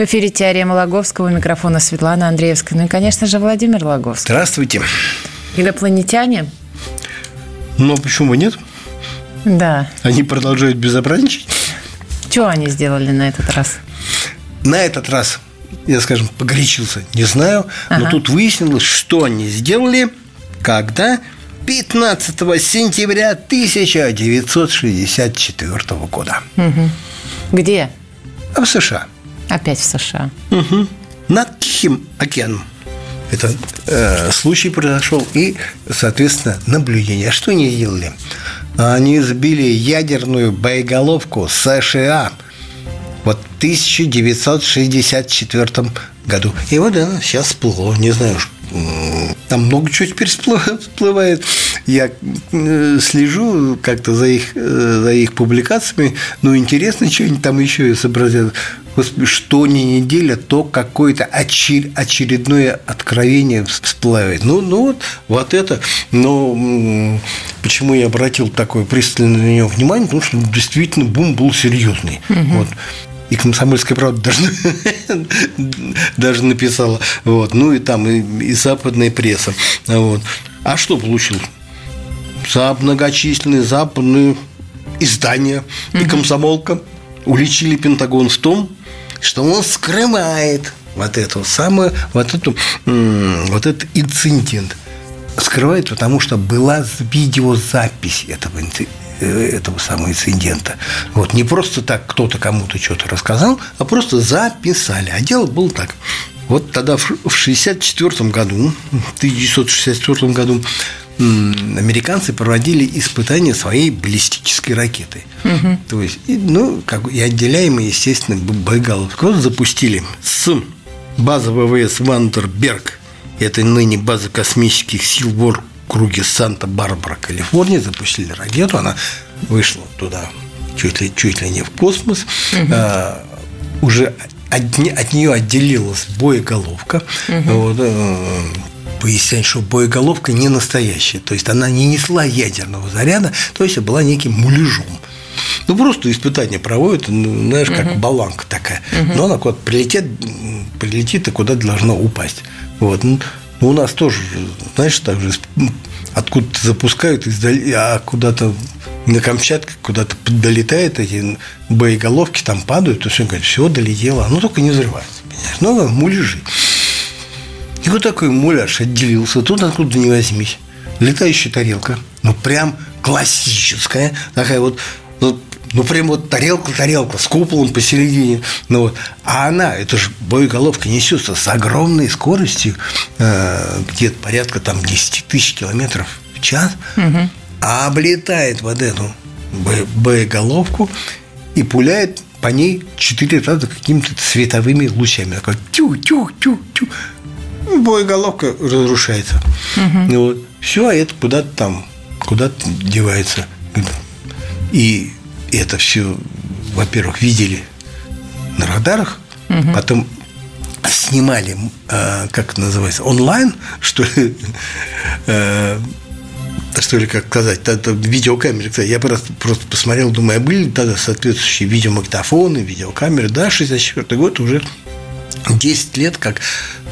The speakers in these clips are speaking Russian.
В эфире «Теорема Логовского», микрофона Светлана Андреевская. Ну и, конечно же, Владимир Логовский. Здравствуйте. Инопланетяне? Ну, почему нет? Да. Они продолжают безобразничать. Что они сделали на этот раз? На этот раз, я, скажем, погорячился, не знаю, ага. но тут выяснилось, что они сделали, когда 15 сентября 1964 года. Угу. Где? В США. Опять в США. Угу. Над Тихим океаном. Это э, случай произошел и, соответственно, наблюдение. А что они делали? Они сбили ядерную боеголовку США вот в 1964 году. И вот она сейчас всплыло. Не знаю, там много чего теперь всплывает. Я э, слежу как-то за их, э, за их публикациями. Ну, интересно, что они там еще изобразят. Господи, что не неделя, то какое-то очередное откровение всплывает. Ну, ну вот, вот это. Но почему я обратил такое пристальное на него внимание? Потому что действительно бум был серьезный. Угу. Вот и «Комсомольская правда» даже, даже написала. Вот. Ну, и там и, и западная пресса. Вот. А что получил? За многочисленные западные издания и комсомолка уличили Пентагон в том, что он скрывает вот эту самую, вот эту, вот этот инцидент. Скрывает, потому что была видеозапись этого инцидента Э, этого самого инцидента. Вот, не просто так кто-то кому-то что-то рассказал, а просто записали. А дело было так. Вот тогда в 1964 году, в 1964 году американцы проводили испытания своей баллистической ракеты. Угу. То есть, ну, как и отделяемые, естественно, боеголовки. Вот запустили с базы ВВС Вандерберг, это ныне база космических сил в круге Санта-Барбара, Калифорния, запустили ракету, она вышла туда чуть ли, чуть ли не в космос, угу. а, уже от, от нее отделилась боеголовка. Угу. Вот, пояснять, что боеголовка не настоящая, то есть она не несла ядерного заряда, то есть была неким муляжом. Ну, просто испытания проводят, ну, знаешь, как угу. баланка такая. Угу. Но она куда-то прилетит, прилетит и куда должна упасть. Вот. Ну, ну, у нас тоже, знаешь, так же откуда-то запускают, издали, а куда-то на Камчатке куда-то долетает, эти боеголовки там падают, то все, говорит, все, долетело, оно только не взрывается, понимаешь? Ну, муляжи. И вот такой муляж отделился, тут откуда не возьмись. Летающая тарелка, ну, прям классическая, такая вот, ну, ну, прям вот тарелка-тарелка с куполом посередине. Ну, вот. А она, это же боеголовка несется с огромной скоростью, э, где-то порядка там 10 тысяч километров в час, угу. а облетает вот эту боеголовку и пуляет по ней четыре раза какими-то световыми лучами. Такой тю-тю-тю-тю. Боеголовка разрушается. Угу. Вот. Все, а это куда-то там, куда-то девается. И это все, во-первых, видели на радарах, угу. потом снимали, э, как это называется, онлайн, что ли, э, что ли, как сказать, это видеокамеры. Я просто, просто посмотрел, думаю, а были тогда соответствующие видеомагнитофоны, видеокамеры, да, 64 год уже 10 лет, как,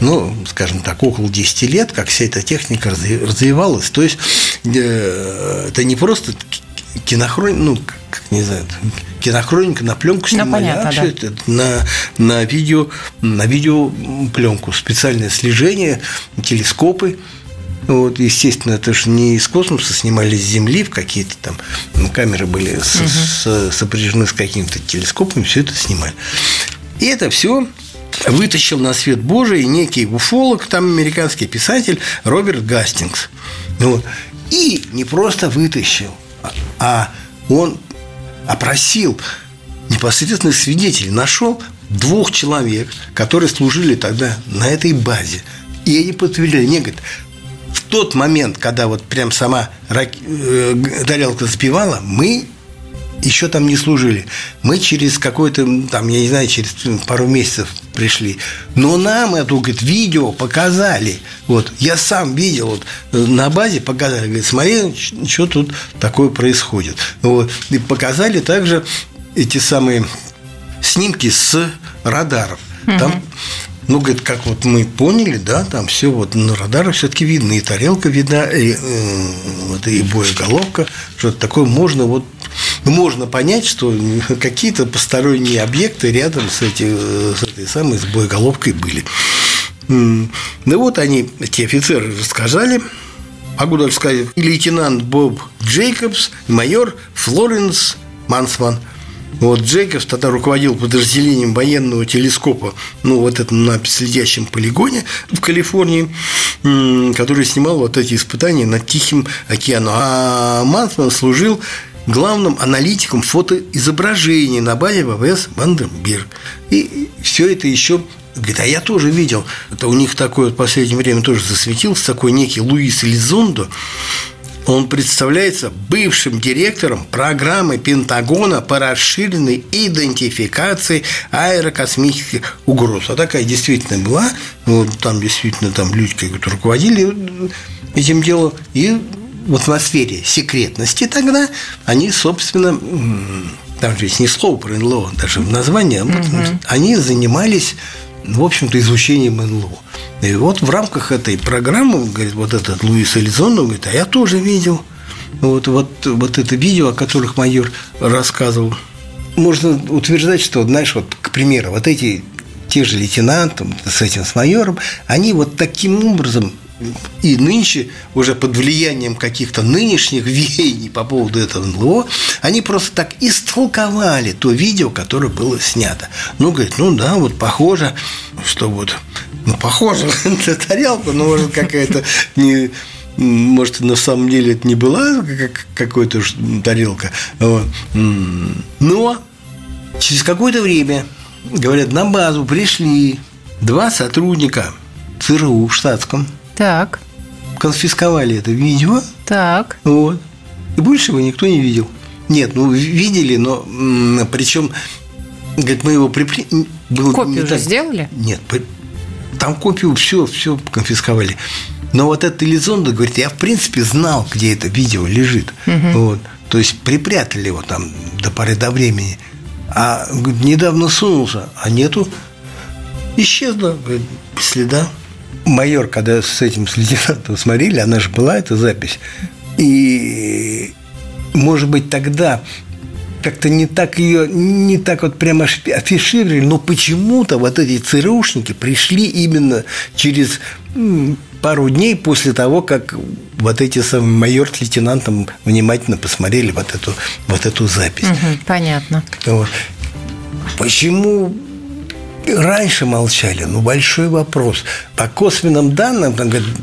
ну, скажем так, около 10 лет, как вся эта техника развивалась. То есть э, это не просто кинохроника, ну, как не знаю, кинохроника на пленку ну, снимали, ну, понятно, а да. все это на, на видео, на видеопленку, специальное слежение, телескопы. Вот, естественно, это же не из космоса снимали с Земли, в какие-то там ну, камеры были с, угу. с, сопряжены с какими-то телескопами, все это снимали. И это все вытащил на свет Божий некий уфолог, там американский писатель Роберт Гастингс. Вот. И не просто вытащил – а он опросил непосредственно свидетелей, нашел двух человек, которые служили тогда на этой базе. И они подтвердили, они говорят, в тот момент, когда вот прям сама рак... э, тарелка запевала, мы еще там не служили. Мы через какой-то, там, я не знаю, через пару месяцев пришли. Но нам это, говорит, видео показали. Вот, я сам видел, вот, на базе показали, говорит, смотри, что тут такое происходит. Вот, и показали также эти самые снимки с радаров. Там ну, говорит, как вот мы поняли, да, там все вот на радарах все-таки видно, и тарелка видна, и, э, вот, и боеголовка, что-то такое. Можно вот можно понять, что какие-то посторонние объекты рядом с, эти, с этой самой с боеголовкой были. Ну вот они, эти офицеры рассказали, могу даже сказать, лейтенант Боб Джейкобс, майор Флоренс Мансман – вот Джейкобс тогда руководил подразделением военного телескопа, ну, вот это на следящем полигоне в Калифорнии, который снимал вот эти испытания над Тихим океаном. А Мансман служил главным аналитиком фотоизображений на базе ВВС Ванденберг. И все это еще Говорит, а я тоже видел, это у них такое вот в последнее время тоже засветился, такой некий Луис Элизондо, он представляется бывшим директором программы Пентагона по расширенной идентификации аэрокосмических угроз. А такая действительно была. Вот там действительно там люди, которые руководили этим делом. И в атмосфере секретности тогда они, собственно, там же есть не слово про НЛО, даже в названии, mm-hmm. они занимались, в общем-то, изучением НЛО. И вот в рамках этой программы, говорит, вот этот Луис Элизон, говорит, а я тоже видел вот, вот, вот это видео, о которых майор рассказывал. Можно утверждать, что, знаешь, вот, к примеру, вот эти те же лейтенанты с этим, с майором, они вот таким образом и нынче, уже под влиянием каких-то нынешних веяний по поводу этого НЛО, они просто так истолковали то видео, которое было снято. Ну, говорит, ну да, вот похоже, что вот, ну, похоже на тарелку, но может какая-то не может, на самом деле это не была как какая-то тарелка. Но через какое-то время, говорят, на базу пришли два сотрудника ЦРУ в штатском – так. Конфисковали это видео. Так. Вот. И больше его никто не видел. Нет, ну видели, но причем, говорит, мы его припли... Было Копию уже так... сделали? Нет, там копию все, все конфисковали. Но вот этот Элизонда говорит, я в принципе знал, где это видео лежит. Угу. Вот. То есть припрятали его там до поры до времени. А говорит, недавно сунулся, а нету. Исчезло, говорит, следа майор, когда с этим с лейтенантом смотрели, она же была, эта запись. И, может быть, тогда как-то не так ее, не так вот прямо афишировали, но почему-то вот эти ЦРУшники пришли именно через пару дней после того, как вот эти самые майор с лейтенантом внимательно посмотрели вот эту, вот эту запись. Угу, понятно. Вот. Почему раньше молчали, ну, большой вопрос. По косвенным данным,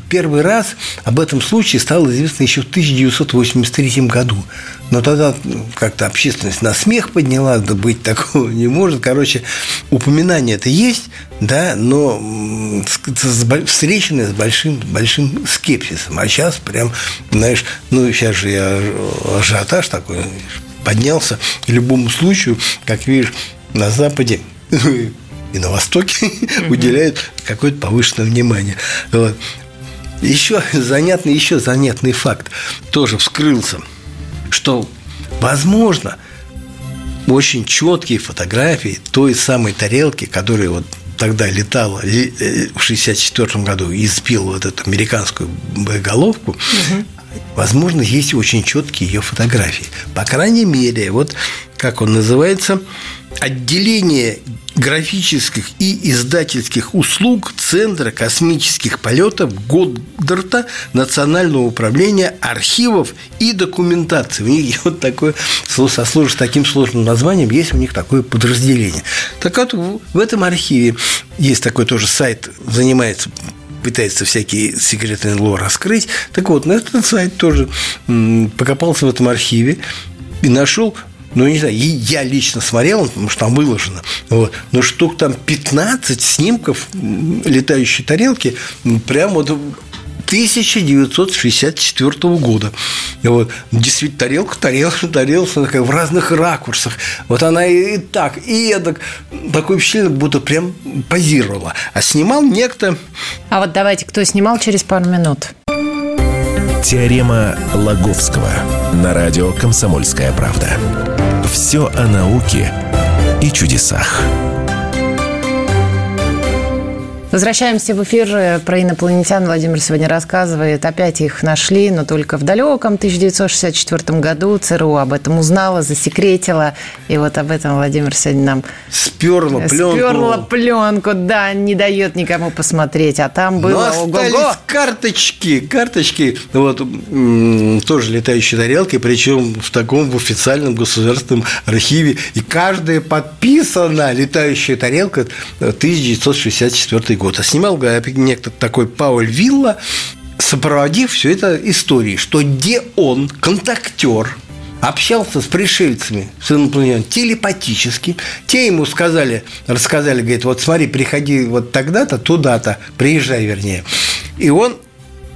первый раз об этом случае стало известно еще в 1983 году. Но тогда как-то общественность на смех подняла, да быть такого не может. Короче, упоминание это есть, да, но встреченное с большим, большим скепсисом. А сейчас прям, знаешь, ну, сейчас же я ажиотаж такой поднялся. Любому случаю, как видишь, на Западе и на Востоке уделяют какое-то повышенное внимание. Вот. Еще занятный, еще занятный факт тоже вскрылся, что, возможно, очень четкие фотографии той самой тарелки, которая вот тогда летала э, в 1964 году и сбил вот эту американскую боеголовку, угу. возможно, есть очень четкие ее фотографии. По крайней мере, вот как он называется, отделение графических и издательских услуг Центра космических полетов Годдарта Национального управления архивов и документации. У них вот такое, со сложным, таким сложным названием, есть у них такое подразделение. Так вот, в этом архиве есть такой тоже сайт, занимается пытается всякие секреты НЛО раскрыть. Так вот, на этот сайт тоже покопался в этом архиве и нашел ну, не знаю, я лично смотрел, потому что там выложено, вот, но штук там 15 снимков летающей тарелки, прям вот 1964 года. Вот. Действительно, тарелка, тарелка, тарелка такая в разных ракурсах. Вот она и, так, и эдак. Такое впечатление, будто прям позировала. А снимал некто... А вот давайте, кто снимал через пару минут. Теорема Лаговского на радио «Комсомольская правда». Все о науке и чудесах. Возвращаемся в эфир. Про инопланетян Владимир сегодня рассказывает. Опять их нашли, но только в далеком 1964 году. ЦРУ об этом узнала, засекретила. И вот об этом Владимир сегодня нам... Сперла пленку. Сперла пленку, да, не дает никому посмотреть. А там было... Но остались ого-го. карточки, карточки. Вот, тоже летающие тарелки, причем в таком в официальном государственном архиве. И каждая подписана летающая тарелка 1964 год. А снимал некто такой Пауль Вилла, сопроводив все это историей, что где он, контактер, общался с пришельцами, с инопланетянами телепатически. Те ему сказали, рассказали, говорит, вот смотри, приходи вот тогда-то, туда-то, приезжай, вернее. И он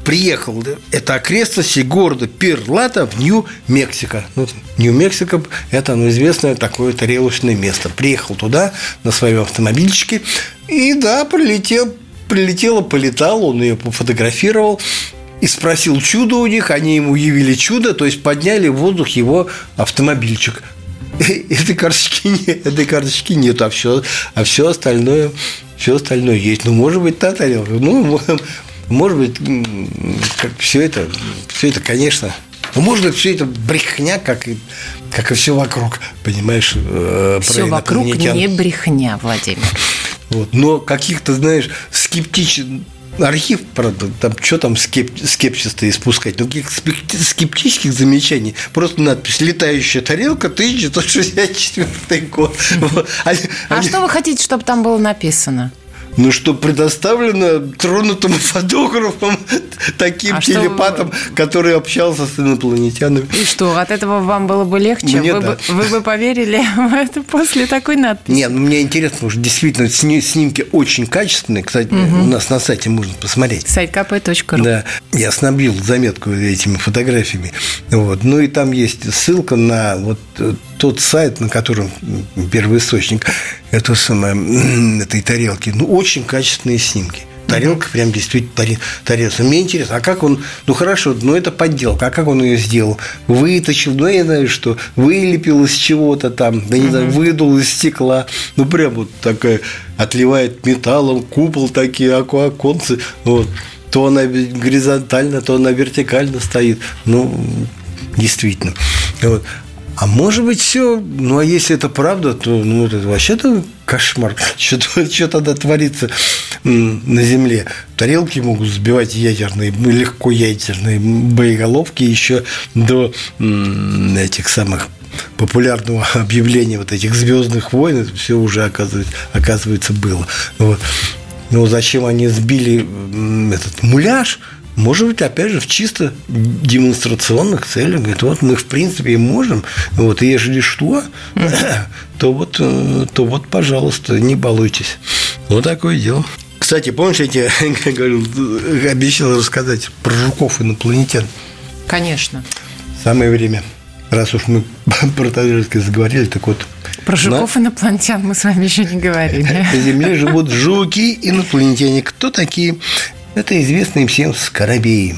приехал, это окрестности города Пирлата в Нью-Мексико. Ну, Нью-Мексико – это ну, известное такое тарелочное место. Приехал туда на своем автомобильчике, и да, прилетел, прилетела, полетал, он ее пофотографировал, и спросил чудо у них, они ему явили чудо, то есть подняли в воздух его автомобильчик. Этой карточки нет, этой карточки нет, а все, а все остальное, все остальное есть. Ну, может быть, та тарелка. Ну, может быть, как все это, все это, конечно, ну, может быть, все это брехня, как и, как и все вокруг, понимаешь? Э, все вокруг не брехня, Владимир. Вот. Но каких-то, знаешь, скептичных архив, правда, там что там скеп, скепсис-то испускать? Ну, каких скептических замечаний. Просто надпись «Летающая тарелка, 1964 год». А что вы хотите, чтобы там было написано? Ну, что предоставлено тронутым фотографом, таким а телепатом, что... который общался с инопланетянами. И что, от этого вам было бы легче? Мне вы, да. бы, вы бы поверили в это после такой надписи? Нет, ну мне интересно, потому что действительно снимки очень качественные. Кстати, угу. у нас на сайте можно посмотреть. Сайт kp.ru. Да, я снабдил заметку этими фотографиями. Вот. Ну и там есть ссылка на вот э, тот сайт, на котором первоисточник это самое, этой тарелки. Ну, очень качественные снимки. Тарелка прям действительно тарелка. Мне интересно, а как он, ну хорошо, ну это подделка, а как он ее сделал? Выточил, ну я знаю, что вылепил из чего-то там, да не знаю, выдул из стекла. Ну прям вот такая отливает металлом, купол такие, оконцы. Вот. То она горизонтально, то она вертикально стоит. Ну, действительно. Вот. А может быть, все, ну а если это правда, то ну, это вообще-то кошмар. Что, что тогда творится на Земле? Тарелки могут сбивать ядерные, легко ядерные боеголовки еще до этих самых популярного объявления вот этих звездных войн, это все уже оказывается, оказывается было. Вот. Но зачем они сбили этот муляж? Может быть, опять же, в чисто демонстрационных целях. Говорит, вот мы, в принципе, можем. Вот, и ежели что, то вот, э, то вот, пожалуйста, не балуйтесь. Вот такое дело. Кстати, помнишь, я тебе говорил, обещал рассказать про жуков инопланетян? Конечно. Самое время. Раз уж мы про Таджикское заговорили, так вот. Про жуков на... инопланетян мы с вами еще не говорили. На Земле живут жуки инопланетяне. Кто такие? Это известные всем скоробеи.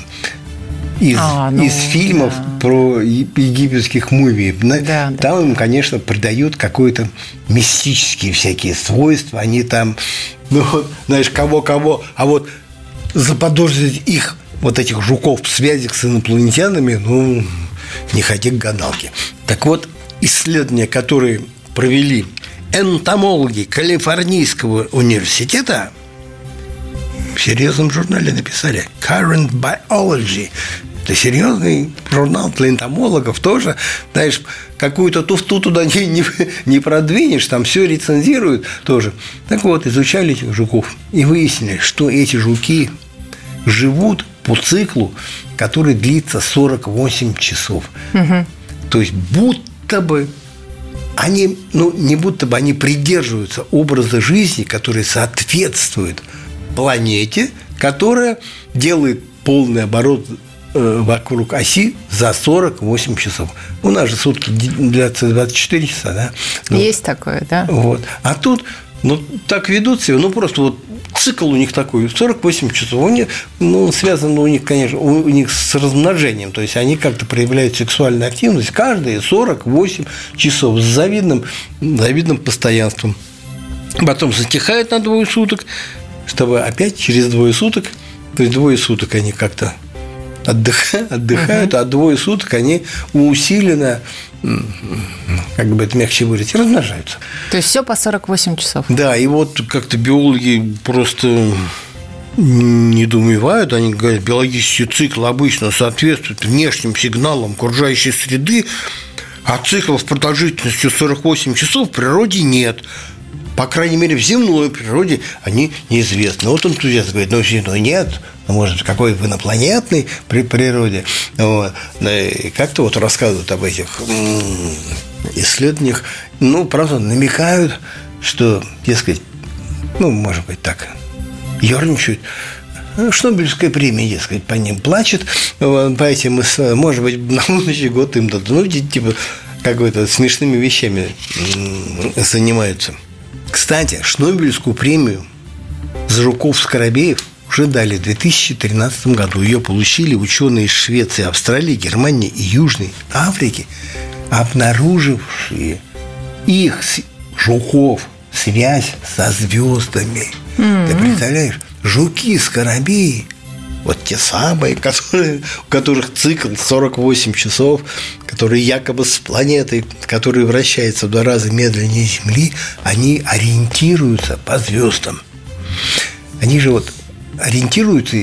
Из, а, ну, из фильмов да. про египетских мумий. Да, там да. им, конечно, придают какое-то мистические всякие свойства. Они там, ну, знаешь, кого-кого. А вот заподозрить их, вот этих жуков, в связях с инопланетянами, ну, не ходи к гадалке. Так вот, исследования, которые провели энтомологи Калифорнийского университета, серьезном журнале написали Current Biology. Это серьезный журнал для энтомологов тоже. Знаешь, какую-то туфту туда не, не, не продвинешь, там все рецензируют тоже. Так вот, изучали этих жуков и выяснили, что эти жуки живут по циклу, который длится 48 часов. Угу. То есть будто бы они, ну, не будто бы они придерживаются образа жизни, который соответствует планете, которая делает полный оборот э, вокруг оси за 48 часов. У нас же сутки длятся 24 часа, да? Ну, Есть такое, да. Вот. А тут ну, так ведут себя, ну, просто вот цикл у них такой, 48 часов. Них, ну, связан у них, конечно, у них с размножением, то есть они как-то проявляют сексуальную активность каждые 48 часов с завидным, завидным постоянством. Потом затихают на двое суток, чтобы опять через двое суток, то есть двое суток они как-то отдыхают, отдыхают, а двое суток они усиленно, как бы это мягче выразить, размножаются. То есть все по 48 часов. Да, и вот как-то биологи просто недоумевают, они говорят, биологический цикл обычно соответствует внешним сигналам окружающей среды, а циклов продолжительностью 48 часов в природе нет по крайней мере, в земной природе они неизвестны. Вот энтузиаст говорит, ну, земной нет, ну, может, какой в инопланетной при природе. Вот. Как-то вот рассказывают об этих исследованиях, ну, правда, намекают, что, дескать, ну, может быть, так, ерничают, ну, Шнобелевская премия, дескать, по ним плачет, по этим, может быть, на будущий год им дадут, ну, типа, какой-то смешными вещами занимаются. Кстати, Шнобелевскую премию за Жуков-Скоробеев уже дали в 2013 году. Ее получили ученые из Швеции, Австралии, Германии и Южной Африки, обнаружившие их жуков связь со звездами. Mm-hmm. Ты представляешь? Жуки, скоробеи вот те самые, которые, у которых цикл 48 часов, которые якобы с планеты, которая вращается в два раза медленнее Земли, они ориентируются по звездам. Они же вот ориентируются,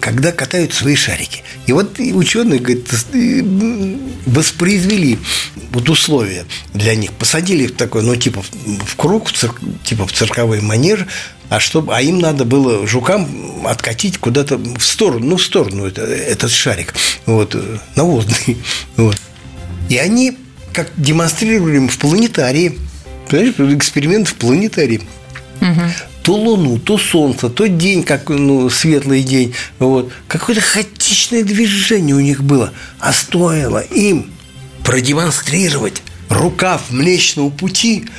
когда катают свои шарики. И вот ученые, говорят, воспроизвели вот условия для них, посадили их такой, ну, типа в круг, в цирк, типа в цирковой манеж, а, чтобы, а им надо было жукам откатить куда-то в сторону, ну, в сторону это, этот шарик, вот, навозный. Вот. И они как демонстрировали в планетарии, понимаешь, эксперимент в планетарии. Угу. То Луну, то Солнце, то день, как ну, светлый день. Вот. Какое-то хаотичное движение у них было. А стоило им продемонстрировать рукав Млечного Пути –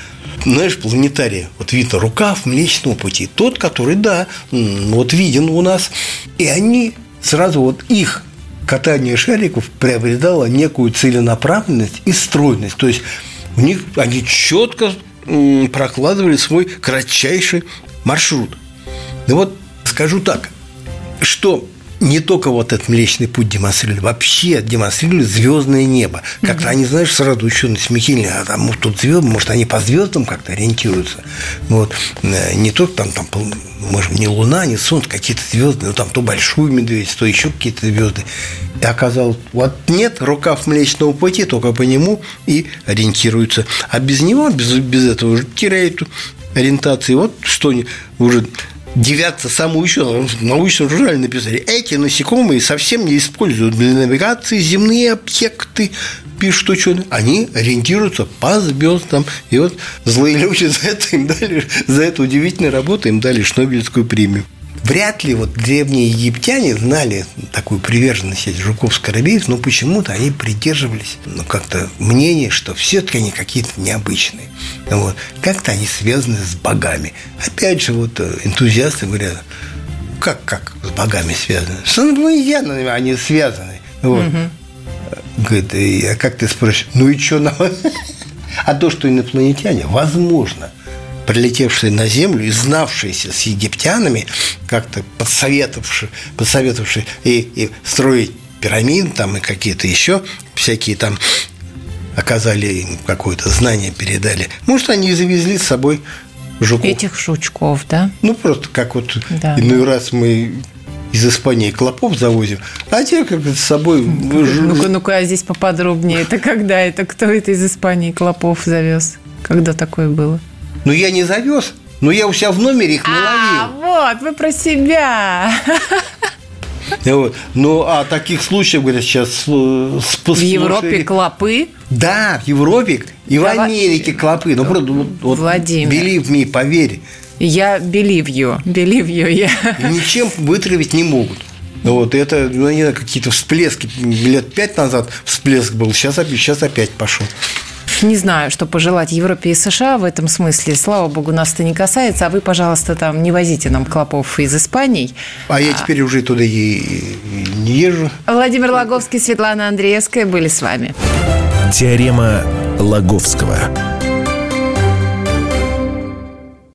знаешь, планетария, вот видно рукав Млечного Пути, тот, который, да, вот виден у нас, и они сразу вот их катание шариков приобретало некую целенаправленность и стройность, то есть у них они четко прокладывали свой кратчайший маршрут. Ну вот скажу так, что не только вот этот Млечный Путь демонстрировали, вообще демонстрировали звездное небо. Как-то они, знаешь, сразу ученые смекили, а там тут звезды, может, они по звездам как-то ориентируются. Вот. Э, не только там, там может, не Луна, не Солнце, какие-то звезды, ну, там то большую медведь, то еще какие-то звезды. И оказалось, вот нет рукав Млечного Пути, только по нему и ориентируются. А без него, без, без этого теряют ориентации. Вот что уже девятся самые ученые, в научном журнале написали, эти насекомые совсем не используют для навигации земные объекты, пишут ученые, они ориентируются по звездам. И вот злые люди за это им дали, за эту удивительную работу им дали Шнобелевскую премию вряд ли вот древние египтяне знали такую приверженность жуков скоробеев, но почему-то они придерживались ну, как-то мнения, что все-таки они какие-то необычные. Вот. Как-то они связаны с богами. Опять же, вот э, энтузиасты говорят, как, как с богами связаны? С инопланетянами они связаны. Вот. Угу. Говорит, а как ты спрашиваешь, ну и что нам? А то, что инопланетяне, возможно – прилетевшие на Землю и знавшиеся с египтянами, как-то подсоветовавшие, подсоветовавшие и, и строить пирамиды там и какие-то еще всякие там оказали им какое-то знание, передали. Может, они и завезли с собой жуков. Этих жучков, да? Ну, просто как вот да. иной раз мы из Испании клопов завозим, а те как с собой... Ну-ка, ну-ка, а здесь поподробнее. Это когда? Это кто это из Испании клопов завез? Когда такое было? Ну, я не завез, но я у себя в номере их наловил. А, вот, вы про себя. Вот. Ну, а таких случаев, говорят, сейчас В Европе клопы? Да, в Европе и в Америке клопы. Ну, просто вот, Владимир. believe me, поверь. Я believe you, believe you, я. Ничем вытравить не могут. Вот это, ну, какие-то всплески. Лет пять назад всплеск был, сейчас, сейчас опять пошел. Не знаю, что пожелать Европе и США в этом смысле. Слава богу, нас это не касается. А вы, пожалуйста, там не возите нам клопов из Испании. А я теперь уже туда и не езжу. Владимир Логовский, Светлана Андреевская были с вами. Теорема Лаговского.